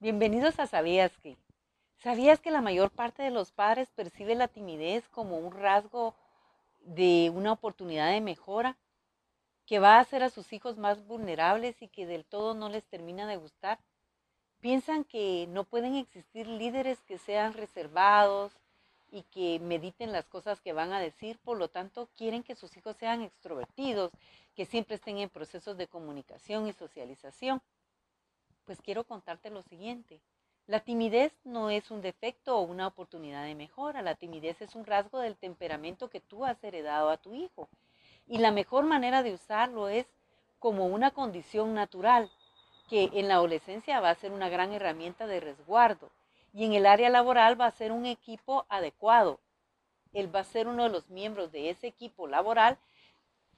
Bienvenidos a Sabías que. ¿Sabías que la mayor parte de los padres percibe la timidez como un rasgo de una oportunidad de mejora que va a hacer a sus hijos más vulnerables y que del todo no les termina de gustar? Piensan que no pueden existir líderes que sean reservados y que mediten las cosas que van a decir, por lo tanto quieren que sus hijos sean extrovertidos, que siempre estén en procesos de comunicación y socialización. Pues quiero contarte lo siguiente. La timidez no es un defecto o una oportunidad de mejora. La timidez es un rasgo del temperamento que tú has heredado a tu hijo. Y la mejor manera de usarlo es como una condición natural, que en la adolescencia va a ser una gran herramienta de resguardo. Y en el área laboral va a ser un equipo adecuado. Él va a ser uno de los miembros de ese equipo laboral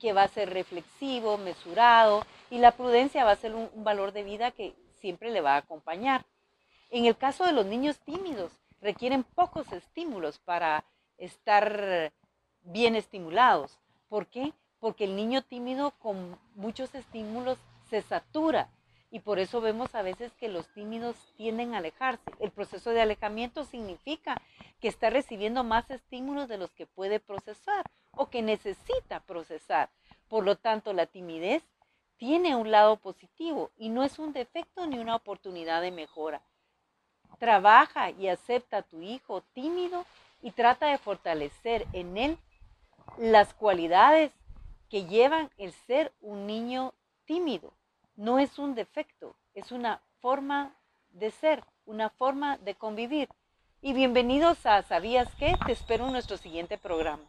que va a ser reflexivo, mesurado, y la prudencia va a ser un, un valor de vida que siempre le va a acompañar. En el caso de los niños tímidos, requieren pocos estímulos para estar bien estimulados. ¿Por qué? Porque el niño tímido con muchos estímulos se satura y por eso vemos a veces que los tímidos tienden a alejarse. El proceso de alejamiento significa que está recibiendo más estímulos de los que puede procesar o que necesita procesar. Por lo tanto, la timidez tiene un lado positivo y no es un defecto ni una oportunidad de mejora. Trabaja y acepta a tu hijo tímido y trata de fortalecer en él las cualidades que llevan el ser un niño tímido. No es un defecto, es una forma de ser, una forma de convivir. Y bienvenidos a ¿Sabías qué? Te espero en nuestro siguiente programa.